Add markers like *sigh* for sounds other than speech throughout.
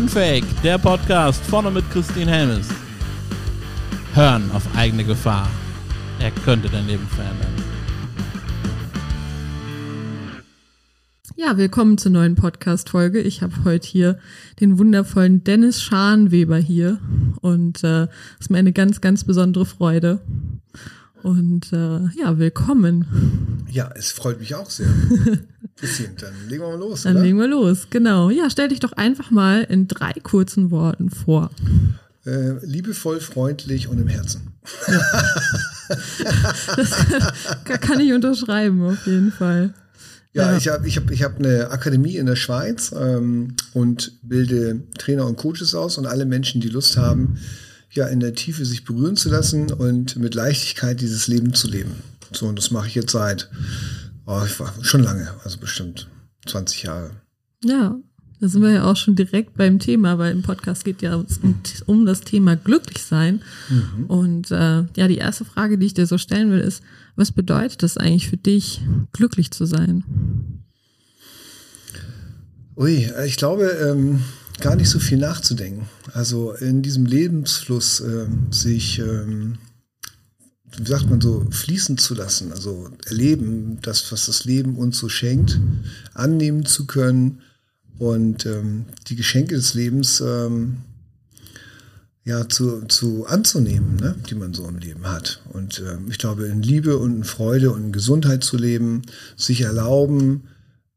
Unfake, der Podcast vorne mit Christine Helmes. Hören auf eigene Gefahr. Er könnte dein Leben verändern. Ja, willkommen zur neuen Podcast-Folge. Ich habe heute hier den wundervollen Dennis Scharnweber hier und es äh, ist mir eine ganz, ganz besondere Freude. Und äh, ja, willkommen. Ja, es freut mich auch sehr. *laughs* Bisschen, dann legen wir mal los. Dann oder? legen wir los, genau. Ja, stell dich doch einfach mal in drei kurzen Worten vor. Äh, liebevoll, freundlich und im Herzen. das kann, ich unterschreiben, auf jeden Fall. Ja, ja. ich habe ich hab, ich hab eine Akademie in der Schweiz ähm, und bilde Trainer und Coaches aus und alle Menschen, die Lust haben, ja in der Tiefe sich berühren zu lassen und mit Leichtigkeit dieses Leben zu leben. So, und das mache ich jetzt seit oh, ich war schon lange, also bestimmt 20 Jahre. Ja, da sind wir ja auch schon direkt beim Thema, weil im Podcast geht ja um, das Thema Glücklichsein. Mhm. Und äh, ja, die erste Frage, die ich dir so stellen will, ist, was bedeutet es eigentlich für dich, glücklich zu sein? Ui, ich glaube, ähm, gar nicht so viel nachzudenken. Also in diesem Lebensfluss äh, sich, ähm, wie sagt man so, fließen zu lassen, also erleben, das, was das Leben uns so schenkt, annehmen zu können und ähm, die Geschenke des Lebens ähm, ja, zu, zu anzunehmen, ne, die man so im Leben hat. Und äh, ich glaube, in Liebe und in Freude und in Gesundheit zu leben, sich erlauben,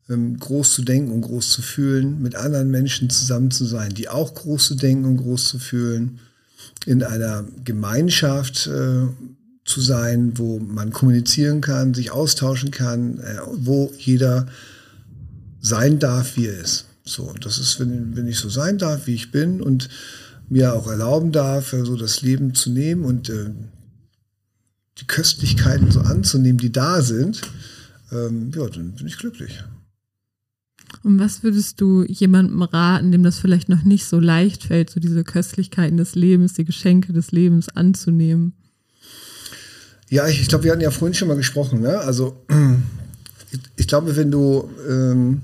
groß zu denken und groß zu fühlen, mit anderen Menschen zusammen zu sein, die auch groß zu denken und groß zu fühlen, in einer Gemeinschaft äh, zu sein, wo man kommunizieren kann, sich austauschen kann, äh, wo jeder sein darf, wie er ist. So, das ist, wenn, wenn ich so sein darf, wie ich bin und mir auch erlauben darf, so also das Leben zu nehmen und äh, die Köstlichkeiten so anzunehmen, die da sind, ähm, ja, dann bin ich glücklich. Und was würdest du jemandem raten, dem das vielleicht noch nicht so leicht fällt, so diese Köstlichkeiten des Lebens, die Geschenke des Lebens anzunehmen? Ja, ich, ich glaube, wir hatten ja vorhin schon mal gesprochen. Ne? Also ich, *clears throat* ich glaube, wenn du, ähm,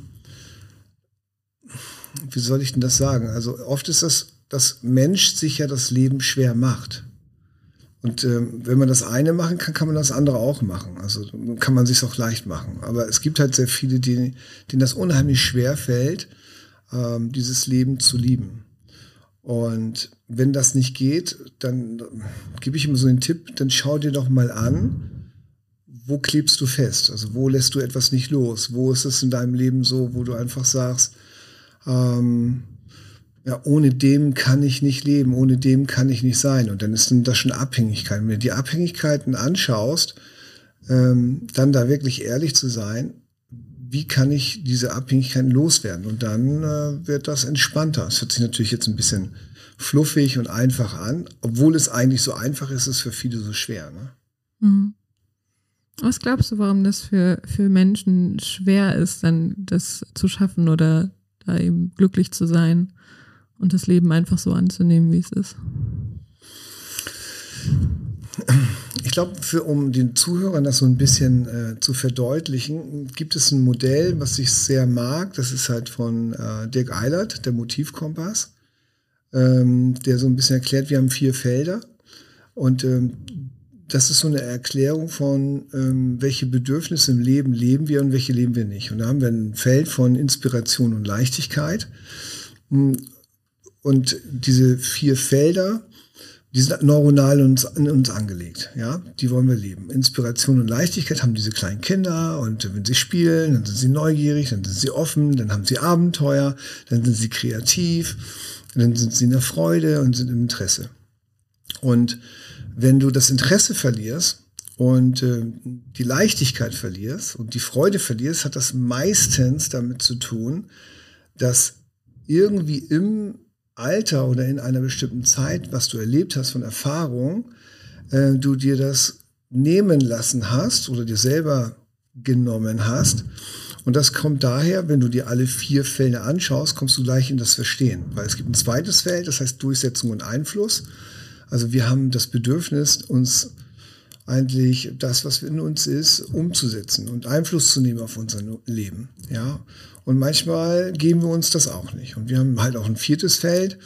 wie soll ich denn das sagen? Also oft ist das, dass Mensch sich ja das Leben schwer macht. Und ähm, wenn man das eine machen kann, kann man das andere auch machen. Also kann man sich auch leicht machen. Aber es gibt halt sehr viele, die, denen das unheimlich schwer fällt, ähm, dieses Leben zu lieben. Und wenn das nicht geht, dann gebe ich immer so den Tipp, dann schau dir doch mal an, wo klebst du fest? Also wo lässt du etwas nicht los? Wo ist es in deinem Leben so, wo du einfach sagst, ähm, ja, ohne dem kann ich nicht leben, ohne dem kann ich nicht sein. Und dann ist das schon Abhängigkeit. Wenn du die Abhängigkeiten anschaust, ähm, dann da wirklich ehrlich zu sein, wie kann ich diese Abhängigkeiten loswerden? Und dann äh, wird das entspannter. Es hört sich natürlich jetzt ein bisschen fluffig und einfach an, obwohl es eigentlich so einfach ist, ist es für viele so schwer. Ne? Mhm. Was glaubst du, warum das für, für Menschen schwer ist, dann das zu schaffen oder da eben glücklich zu sein? Und das Leben einfach so anzunehmen, wie es ist? Ich glaube, um den Zuhörern das so ein bisschen äh, zu verdeutlichen, gibt es ein Modell, was ich sehr mag. Das ist halt von äh, Dirk Eilert, der Motivkompass, ähm, der so ein bisschen erklärt, wir haben vier Felder. Und ähm, das ist so eine Erklärung von, ähm, welche Bedürfnisse im Leben leben wir und welche leben wir nicht. Und da haben wir ein Feld von Inspiration und Leichtigkeit. Und diese vier Felder, die sind neuronal in uns, in uns angelegt. Ja, die wollen wir leben. Inspiration und Leichtigkeit haben diese kleinen Kinder und wenn sie spielen, dann sind sie neugierig, dann sind sie offen, dann haben sie Abenteuer, dann sind sie kreativ, dann sind sie in der Freude und sind im Interesse. Und wenn du das Interesse verlierst und äh, die Leichtigkeit verlierst und die Freude verlierst, hat das meistens damit zu tun, dass irgendwie im Alter oder in einer bestimmten Zeit, was du erlebt hast von Erfahrung, äh, du dir das nehmen lassen hast oder dir selber genommen hast. Und das kommt daher, wenn du dir alle vier Fälle anschaust, kommst du gleich in das Verstehen. Weil es gibt ein zweites Feld, das heißt Durchsetzung und Einfluss. Also wir haben das Bedürfnis, uns eigentlich das, was in uns ist, umzusetzen und Einfluss zu nehmen auf unser Leben. Ja. Und manchmal geben wir uns das auch nicht. Und wir haben halt auch ein viertes Feld,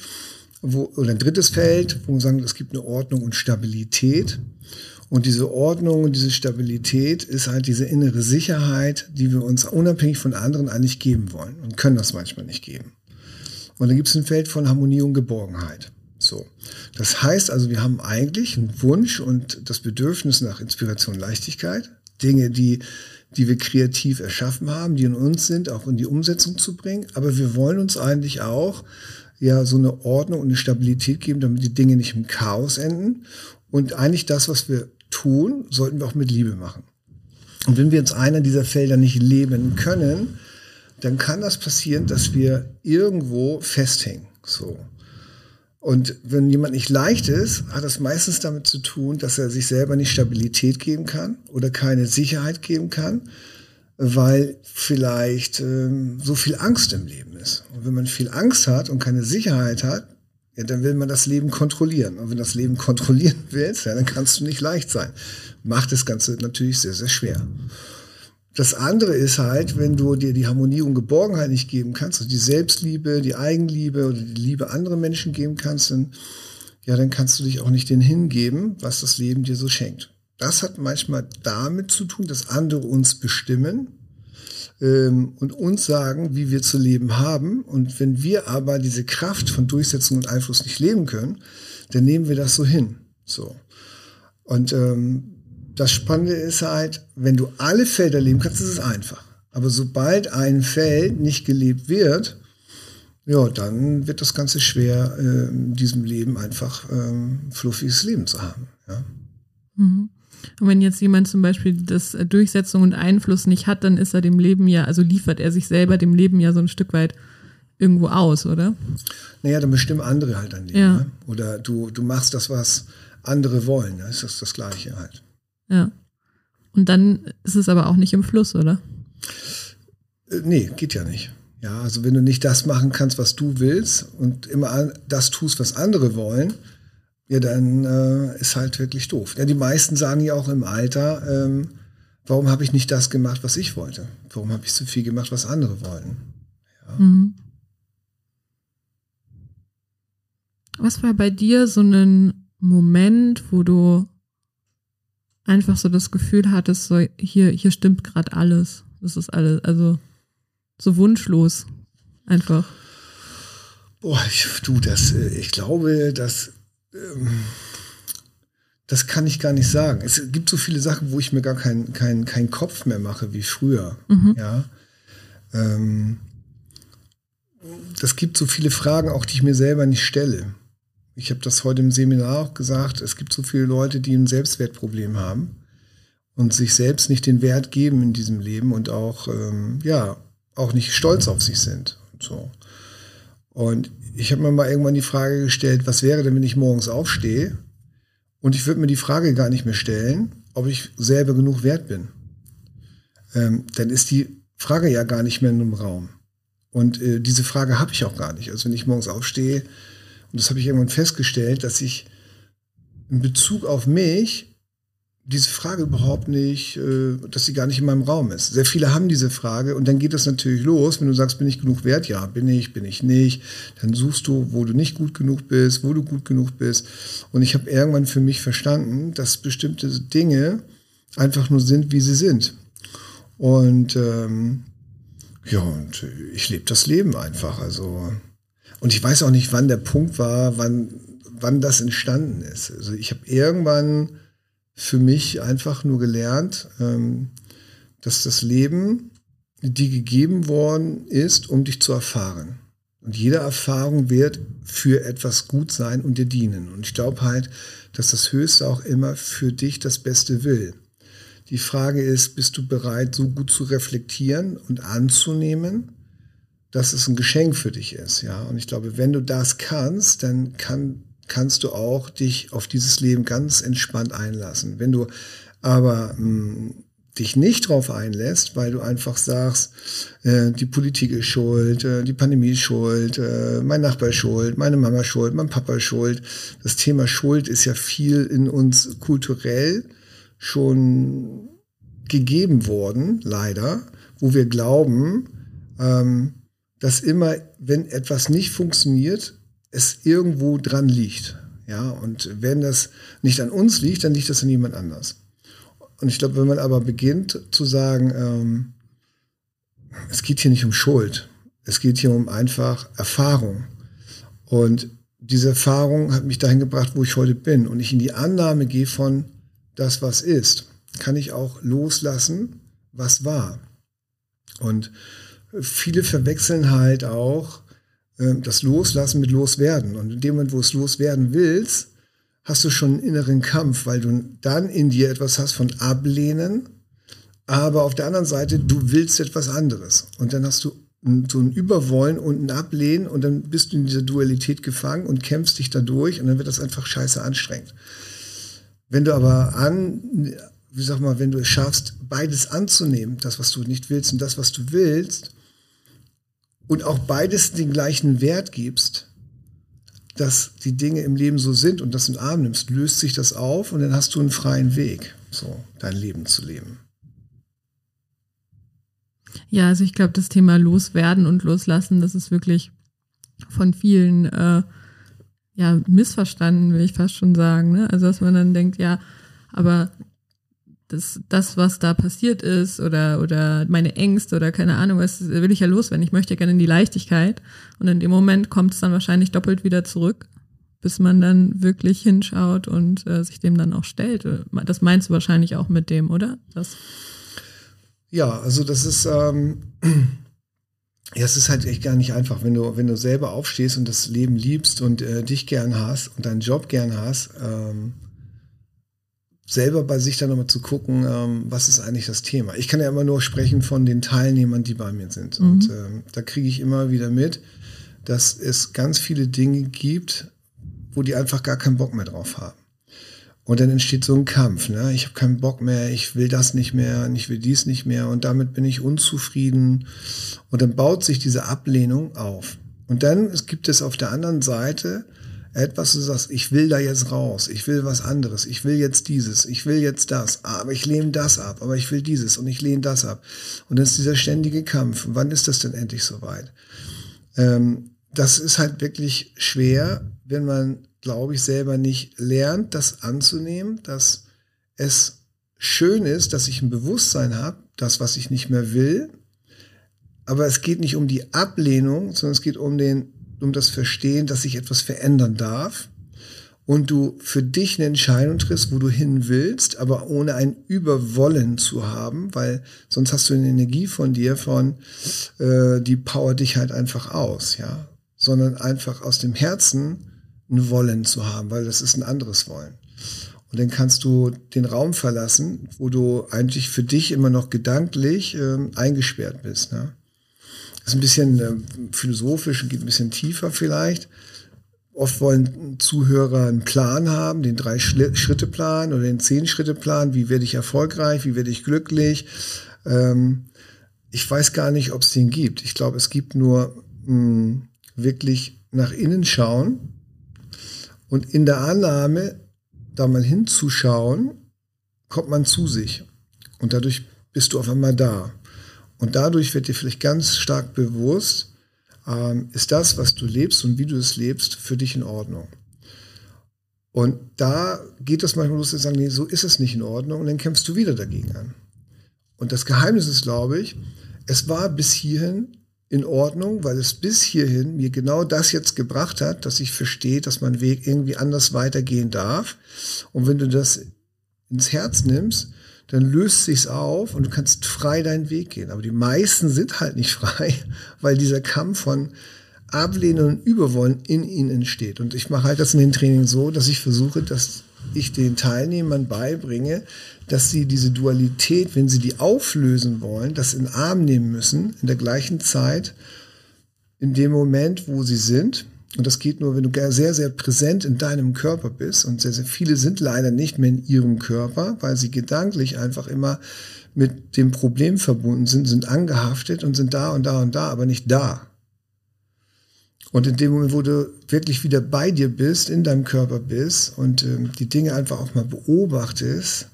wo, oder ein drittes Feld, wo wir sagen, es gibt eine Ordnung und Stabilität. Und diese Ordnung und diese Stabilität ist halt diese innere Sicherheit, die wir uns unabhängig von anderen eigentlich geben wollen und können das manchmal nicht geben. Und dann gibt es ein Feld von Harmonie und Geborgenheit. So. Das heißt also, wir haben eigentlich einen Wunsch und das Bedürfnis nach Inspiration Leichtigkeit, Dinge, die, die wir kreativ erschaffen haben, die in uns sind, auch in die Umsetzung zu bringen. Aber wir wollen uns eigentlich auch ja so eine Ordnung und eine Stabilität geben, damit die Dinge nicht im Chaos enden. Und eigentlich das, was wir tun, sollten wir auch mit Liebe machen. Und wenn wir uns einer dieser Felder nicht leben können, dann kann das passieren, dass wir irgendwo festhängen. So. Und wenn jemand nicht leicht ist, hat das meistens damit zu tun, dass er sich selber nicht Stabilität geben kann oder keine Sicherheit geben kann, weil vielleicht ähm, so viel Angst im Leben ist. Und wenn man viel Angst hat und keine Sicherheit hat, ja, dann will man das Leben kontrollieren. Und wenn das Leben *laughs* kontrollieren willst, ja, dann kannst du nicht leicht sein. Macht das Ganze natürlich sehr, sehr schwer. Das andere ist halt, wenn du dir die Harmonie und Geborgenheit nicht geben kannst, also die Selbstliebe, die Eigenliebe oder die Liebe anderen Menschen geben kannst, dann, ja, dann kannst du dich auch nicht den hingeben, was das Leben dir so schenkt. Das hat manchmal damit zu tun, dass andere uns bestimmen ähm, und uns sagen, wie wir zu leben haben. Und wenn wir aber diese Kraft von Durchsetzung und Einfluss nicht leben können, dann nehmen wir das so hin. So. Und ähm, das Spannende ist halt, wenn du alle Felder leben kannst, ist es einfach. Aber sobald ein Feld nicht gelebt wird, ja, dann wird das Ganze schwer, äh, in diesem Leben einfach ähm, fluffiges Leben zu haben. Ja. Mhm. Und wenn jetzt jemand zum Beispiel das äh, Durchsetzung und Einfluss nicht hat, dann ist er dem Leben ja, also liefert er sich selber dem Leben ja so ein Stück weit irgendwo aus, oder? Naja, dann bestimmen andere halt dein Leben. Ja. Ne? Oder du, du machst das, was andere wollen. Ne? Das ist das Gleiche halt. Ja. Und dann ist es aber auch nicht im Fluss, oder? Äh, nee, geht ja nicht. Ja, also wenn du nicht das machen kannst, was du willst und immer das tust, was andere wollen, ja, dann äh, ist halt wirklich doof. Ja, die meisten sagen ja auch im Alter, ähm, warum habe ich nicht das gemacht, was ich wollte? Warum habe ich so viel gemacht, was andere wollten? Ja. Mhm. Was war bei dir so ein Moment, wo du einfach so das Gefühl hattest, so hier, hier stimmt gerade alles. Das ist alles, also so wunschlos einfach. Boah, ich, du, das, äh, ich glaube, dass ähm, das kann ich gar nicht sagen. Es gibt so viele Sachen, wo ich mir gar keinen kein, kein Kopf mehr mache wie früher. Mhm. Ja. Ähm, das gibt so viele Fragen, auch die ich mir selber nicht stelle. Ich habe das heute im Seminar auch gesagt. Es gibt so viele Leute, die ein Selbstwertproblem haben und sich selbst nicht den Wert geben in diesem Leben und auch, ähm, ja, auch nicht stolz auf sich sind. Und so. Und ich habe mir mal irgendwann die Frage gestellt, was wäre denn, wenn ich morgens aufstehe und ich würde mir die Frage gar nicht mehr stellen, ob ich selber genug wert bin. Ähm, dann ist die Frage ja gar nicht mehr in einem Raum. Und äh, diese Frage habe ich auch gar nicht. Also wenn ich morgens aufstehe, und das habe ich irgendwann festgestellt, dass ich in Bezug auf mich diese Frage überhaupt nicht, äh, dass sie gar nicht in meinem Raum ist. Sehr viele haben diese Frage und dann geht das natürlich los, wenn du sagst, bin ich genug wert? Ja, bin ich, bin ich nicht. Dann suchst du, wo du nicht gut genug bist, wo du gut genug bist. Und ich habe irgendwann für mich verstanden, dass bestimmte Dinge einfach nur sind, wie sie sind. Und ähm, ja, und ich lebe das Leben einfach. Also und ich weiß auch nicht, wann der Punkt war, wann wann das entstanden ist. Also ich habe irgendwann für mich einfach nur gelernt, ähm, dass das Leben dir gegeben worden ist, um dich zu erfahren. Und jede Erfahrung wird für etwas gut sein und dir dienen. Und ich glaube halt, dass das Höchste auch immer für dich das Beste will. Die Frage ist, bist du bereit, so gut zu reflektieren und anzunehmen, dass es ein Geschenk für dich ist, ja? Und ich glaube, wenn du das kannst, dann kann kannst du auch dich auf dieses Leben ganz entspannt einlassen. Wenn du aber mh, hm, dich nicht drauf einlässt, weil du einfach sagst, äh, die Politik ist schuld, äh, die Pandemie ist schuld, äh, mein Nachbar ist schuld, meine Mama ist schuld, mein Papa ist schuld. Das Thema Schuld ist ja viel in uns kulturell schon gegeben worden, leider, wo wir glauben, ähm, dass immer, wenn etwas nicht funktioniert, es irgendwo dran liegt. Ja, und wenn das nicht an uns liegt, dann liegt das an jemand anders. Und ich glaube, wenn man aber beginnt zu sagen, ähm, es geht hier nicht um Schuld, es geht hier um einfach Erfahrung. Und diese Erfahrung hat mich dahin gebracht, wo ich heute bin. Und ich in die Annahme gehe von das, was ist, kann ich auch loslassen, was war. Und viele verwechseln halt auch äh, das Loslassen mit Loswerden. Und in dem Moment, wo es loswerden willst, hast du schon einen inneren Kampf, weil du dann in dir etwas hast von Ablehnen, aber auf der anderen Seite, du willst etwas anderes. Und dann hast du so ein Überwollen und ein Ablehnen und dann bist du in dieser Dualität gefangen und kämpfst dich dadurch und dann wird das einfach scheiße anstrengend. Wenn du aber an, wie sag mal, wenn du es schaffst, beides anzunehmen, das, was du nicht willst und das, was du willst, und auch beides den gleichen Wert gibst, dass die Dinge im Leben so sind und das in den Arm nimmst, löst sich das auf und dann hast du einen freien Weg, so dein Leben zu leben. Ja, also ich glaube, das Thema Loswerden und Loslassen, das ist wirklich von vielen äh, ja missverstanden, will ich fast schon sagen. Ne? Also dass man dann denkt, ja, aber das, das, was da passiert ist oder, oder meine Ängste oder keine Ahnung, was will ich ja loswerden. Ich möchte ja gerne in die Leichtigkeit. Und in dem Moment kommt es dann wahrscheinlich doppelt wieder zurück, bis man dann wirklich hinschaut und äh, sich dem dann auch stellt. Das meinst du wahrscheinlich auch mit dem, oder? Das ja, also das ist, ähm, *clears throat* ja, es ist halt echt gar nicht einfach, wenn du, wenn du selber aufstehst und das Leben liebst und äh, dich gern hast und deinen Job gern hast, ähm, selber bei sich dann nochmal zu gucken, ähm, was ist eigentlich das Thema. Ich kann ja immer nur sprechen von den Teilnehmern, die bei mir sind. Mhm. Und ähm, da kriege ich immer wieder mit, dass es ganz viele Dinge gibt, wo die einfach gar keinen Bock mehr drauf haben. Und dann entsteht so ein Kampf. Ne? Ich habe keinen Bock mehr, ich will das nicht mehr, ich will dies nicht mehr und damit bin ich unzufrieden. Und dann baut sich diese Ablehnung auf. Und dann gibt es auf der anderen Seite etwas, du sagst, ich will da jetzt raus, ich will was anderes, ich will jetzt dieses, ich will jetzt das, aber ich lehne das ab, aber ich will dieses und ich lehne das ab. Und dann ist dieser ständige Kampf. Wann ist das denn endlich soweit? Ähm, das ist halt wirklich schwer, wenn man, glaube ich, selber nicht lernt, das anzunehmen, dass es schön ist, dass ich ein Bewusstsein habe, das, was ich nicht mehr will. Aber es geht nicht um die Ablehnung, sondern es geht um den um das Verstehen, dass sich etwas verändern darf und du für dich eine Entscheidung triffst, wo du hin willst, aber ohne ein Überwollen zu haben, weil sonst hast du eine Energie von dir von, äh, die power dich halt einfach aus, ja, sondern einfach aus dem Herzen ein Wollen zu haben, weil das ist ein anderes Wollen. Und dann kannst du den Raum verlassen, wo du eigentlich für dich immer noch gedanklich äh, eingesperrt bist. Ne? Ist ein bisschen äh, philosophisch geht ein bisschen tiefer vielleicht. Oft wollen Zuhörer einen Plan haben, den Drei-Schritte-Plan oder den Zehn-Schritte-Plan. Wie werde ich erfolgreich? Wie werde ich glücklich? Ähm, ich weiß gar nicht, ob es den gibt. Ich glaube, es gibt nur mh, hm, wirklich nach innen schauen und in der Annahme, da mal hinzuschauen, kommt man zu sich. Und dadurch bist du auf einmal da. Und dadurch wird dir vielleicht ganz stark bewusst, ähm, ist das, was du lebst und wie du es lebst, für dich in Ordnung. Und da geht es manchmal los zu sagen, nee, so ist es nicht in Ordnung und dann kämpfst du wieder dagegen an. Und das Geheimnis ist, glaube ich, es war bis hierhin in Ordnung, weil es bis hierhin mir genau das jetzt gebracht hat, dass ich verstehe, dass mein Weg irgendwie anders weitergehen darf. Und wenn du das ins Herz nimmst, dann löst sich's auf und du kannst frei deinen Weg gehen. Aber die meisten sind halt nicht *laughs* frei, weil dieser Kampf von Ablehnen und Überwollen in ihnen entsteht. Und ich mache halt das in den Trainings so, dass ich versuche, dass ich den Teilnehmern beibringe, dass sie diese Dualität, wenn sie die auflösen wollen, das in den Arm nehmen müssen, in der gleichen Zeit, in dem Moment, wo sie sind, und das geht nur, wenn du sehr, sehr präsent in deinem Körper bist. Und sehr, sehr viele sind leider nicht mehr in ihrem Körper, weil sie gedanklich einfach immer mit dem Problem verbunden sind, sind angehaftet und sind da und da und da, aber nicht da. Und in dem Moment, wo du wirklich wieder bei dir bist, in deinem Körper bist und ähm, die Dinge einfach auch mal beobachtest,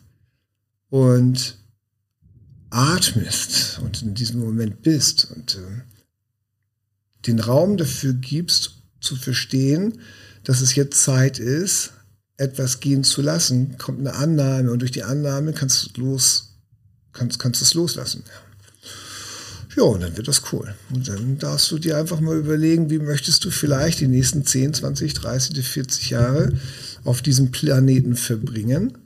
und atmest und in diesem Moment bist und äh, den Raum dafür gibst, zu verstehen, dass es jetzt Zeit ist, etwas gehen zu lassen, kommt eine Annahme und durch die Annahme kannst du los, kannst, kannst es loslassen. Ja, und dann wird das cool. Und dann darfst du dir einfach mal überlegen, wie möchtest du vielleicht die nächsten 10, 20, 30, 40 Jahre auf diesem Planeten verbringen.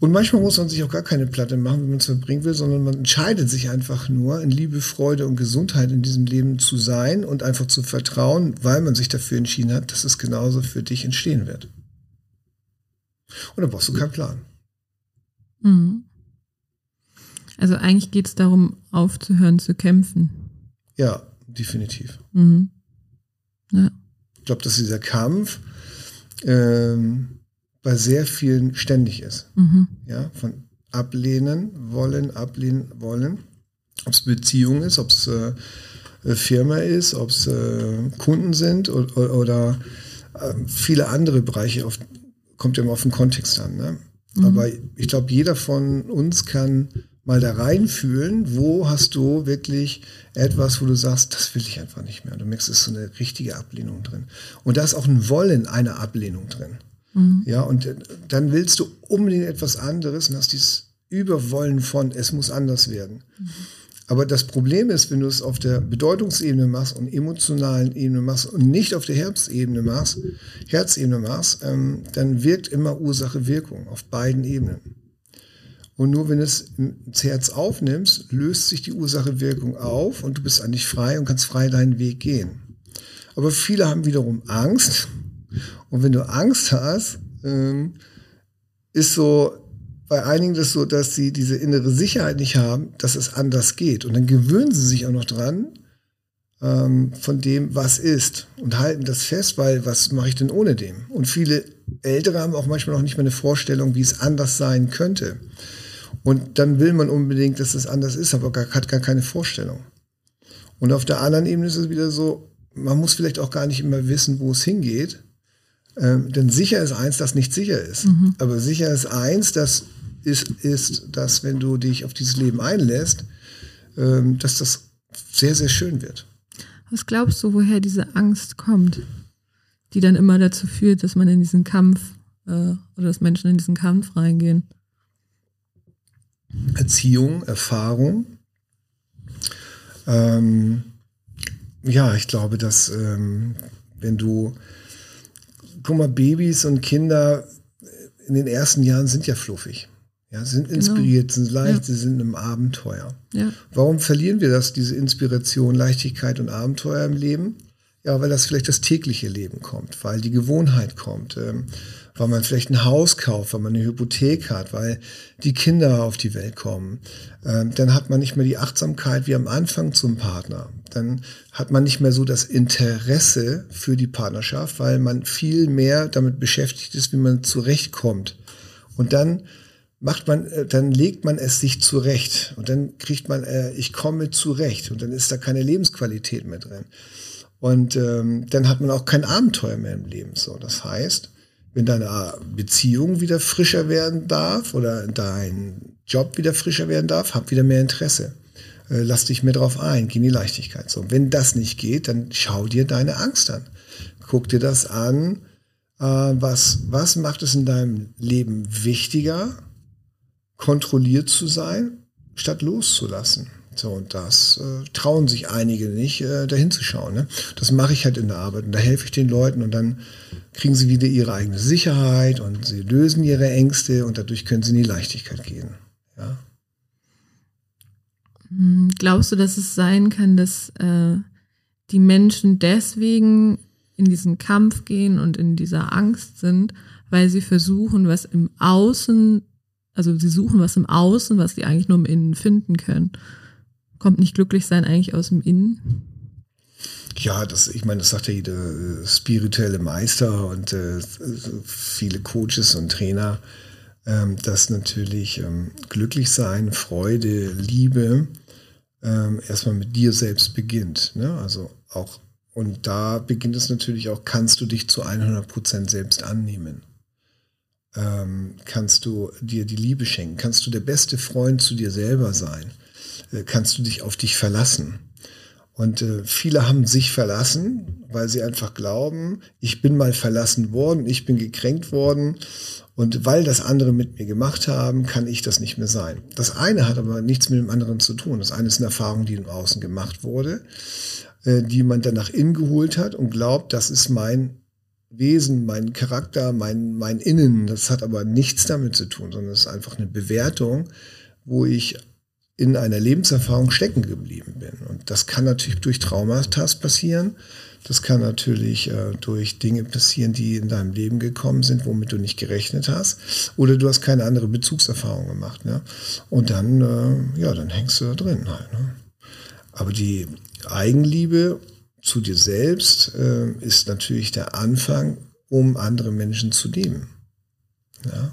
Und manchmal muss man sich auch gar keine Platte machen, wie man es verbringen will, sondern man entscheidet sich einfach nur, in Liebe, Freude und Gesundheit in diesem Leben zu sein und einfach zu vertrauen, weil man sich dafür entschieden hat, dass es genauso für dich entstehen wird. Und dann brauchst du keinen Plan. Mhm. Also eigentlich geht es darum, aufzuhören zu kämpfen. Ja, definitiv. Mhm. Ja. Ich glaube, dass dieser Kampf ähm, bei sehr vielen ständig ist. Mhm. Ja, von ablehnen wollen, ablehnen wollen. Ob es Beziehung ist, ob es äh, Firma ist, ob es äh, Kunden sind oder, oder äh, viele andere Bereiche. Auf, kommt ja immer auf den Kontext an. Ne? Mhm. Aber ich glaube, jeder von uns kann mal da reinfühlen, wo hast du wirklich etwas, wo du sagst, das will ich einfach nicht mehr. Du merkst, es ist so eine richtige Ablehnung drin. Und da ist auch ein Wollen einer Ablehnung drin. Mhm. Ja, und dann willst du unbedingt etwas anderes und hast dieses Überwollen von, es muss anders werden. Mhm. Aber das Problem ist, wenn du es auf der Bedeutungsebene machst und emotionalen Ebene machst und nicht auf der Herzebene machst, Herzebene machst, ähm, dann wirkt immer Ursache-Wirkung auf beiden Ebenen. Und nur wenn du es ins Herz aufnimmst, löst sich die Ursache-Wirkung auf und du bist eigentlich frei und kannst frei deinen Weg gehen. Aber viele haben wiederum Angst. Und wenn du Angst hast, ähm, ist so bei einigen das so, dass sie diese innere Sicherheit nicht haben, dass es anders geht. Und dann gewöhnen sie sich auch noch dran ähm, von dem, was ist und halten das fest, weil was mache ich denn ohne dem? Und viele Ältere haben auch manchmal noch nicht mehr eine Vorstellung, wie es anders sein könnte. Und dann will man unbedingt, dass es anders ist, aber gar, hat gar keine Vorstellung. Und auf der anderen Ebene ist es wieder so, man muss vielleicht auch gar nicht immer wissen, wo es hingeht. Ähm, denn sicher ist eins, das nicht sicher ist. Mhm. Aber sicher ist eins, das ist, ist, dass wenn du dich auf dieses Leben einlässt, ähm, dass das sehr, sehr schön wird. Was glaubst du, woher diese Angst kommt, die dann immer dazu führt, dass man in diesen Kampf äh, oder dass Menschen in diesen Kampf reingehen? Erziehung, Erfahrung. Ähm, ja, ich glaube, dass ähm, wenn du, guck mal, Babys und Kinder in den ersten Jahren sind ja fluffig. Ja, sind inspiriert, sind leicht, Ja. sie sind im Abenteuer. Ja. Warum verlieren wir das, diese Inspiration, Leichtigkeit und Abenteuer im Leben? Ja, weil das vielleicht das tägliche Leben kommt, weil die Gewohnheit kommt, ähm, weil man vielleicht ein Haus kauft, weil man eine Hypothek hat, weil die Kinder auf die Welt kommen. Ähm, dann hat man nicht mehr die Achtsamkeit wie am Anfang zum Partner. Dann hat man nicht mehr so das Interesse für die Partnerschaft, weil man viel mehr damit beschäftigt ist, wie man zurechtkommt. Und dann macht man, äh, dann legt man es sich zurecht und dann kriegt man, äh, ich komme zurecht und dann ist da keine Lebensqualität mehr drin. Und ähm, dann hat man auch kein Abenteuer mehr im Leben. So, das heißt, wenn deine Beziehung wieder frischer werden darf oder dein Job wieder frischer werden darf, hab wieder mehr Interesse. Äh, lass dich mehr drauf ein, geh in die Leichtigkeit. So, wenn das nicht geht, dann schau dir deine Angst an. Guck dir das an. Äh, was, was macht es in deinem Leben wichtiger, kontrolliert zu sein, statt loszulassen? So, und das äh, trauen sich einige nicht, äh, dahin zu. Ne? Das mache ich halt in der Arbeit und da helfe ich den Leuten und dann kriegen sie wieder ihre eigene Sicherheit und sie lösen ihre Ängste und dadurch können sie in die Leichtigkeit gehen. Ja. Hm, Glaubst du, dass es sein kann, dass äh, die Menschen deswegen in diesen Kampf gehen und in dieser Angst sind, weil sie versuchen, was im Außen, also sie suchen was im Außen, was sie eigentlich nur im Innen finden können? Kommt nicht glücklich sein eigentlich aus dem Innen? Ja, das, ich meine, das sagt ja jeder äh, spirituelle Meister und äh, viele Coaches und Trainer, ähm, dass natürlich ähm, glücklich sein, Freude, Liebe ähm, erstmal mit dir selbst beginnt. Ne? Also auch, und da beginnt es natürlich auch, kannst du dich zu 100 Prozent selbst annehmen. ähm, kannst du dir die Liebe schenken, kannst du der beste Freund zu dir selber sein, kannst du dich auf dich verlassen. Und äh, viele haben sich verlassen, weil sie einfach glauben, ich bin mal verlassen worden, ich bin gekränkt worden und weil das andere mit mir gemacht haben, kann ich das nicht mehr sein. Das eine hat aber nichts mit dem anderen zu tun. Das eine ist eine Erfahrung, die im Außen gemacht wurde, äh, die man dann nach innen geholt hat und glaubt, das ist mein Wesen, mein Charakter, mein, mein Innen. Das hat aber nichts damit zu tun, sondern es ist einfach eine Bewertung, wo ich in einer Lebenserfahrung stecken geblieben bin. Und das kann natürlich durch Traumata passieren. Das kann natürlich äh, durch Dinge passieren, die in deinem Leben gekommen sind, womit du nicht gerechnet hast. Oder du hast keine andere Bezugserfahrung gemacht. Ne? Und dann, äh, ja, dann hängst du da drin halt. Ne? Aber die Eigenliebe zu dir selbst äh, ist natürlich der Anfang, um andere Menschen zu lieben. Ja?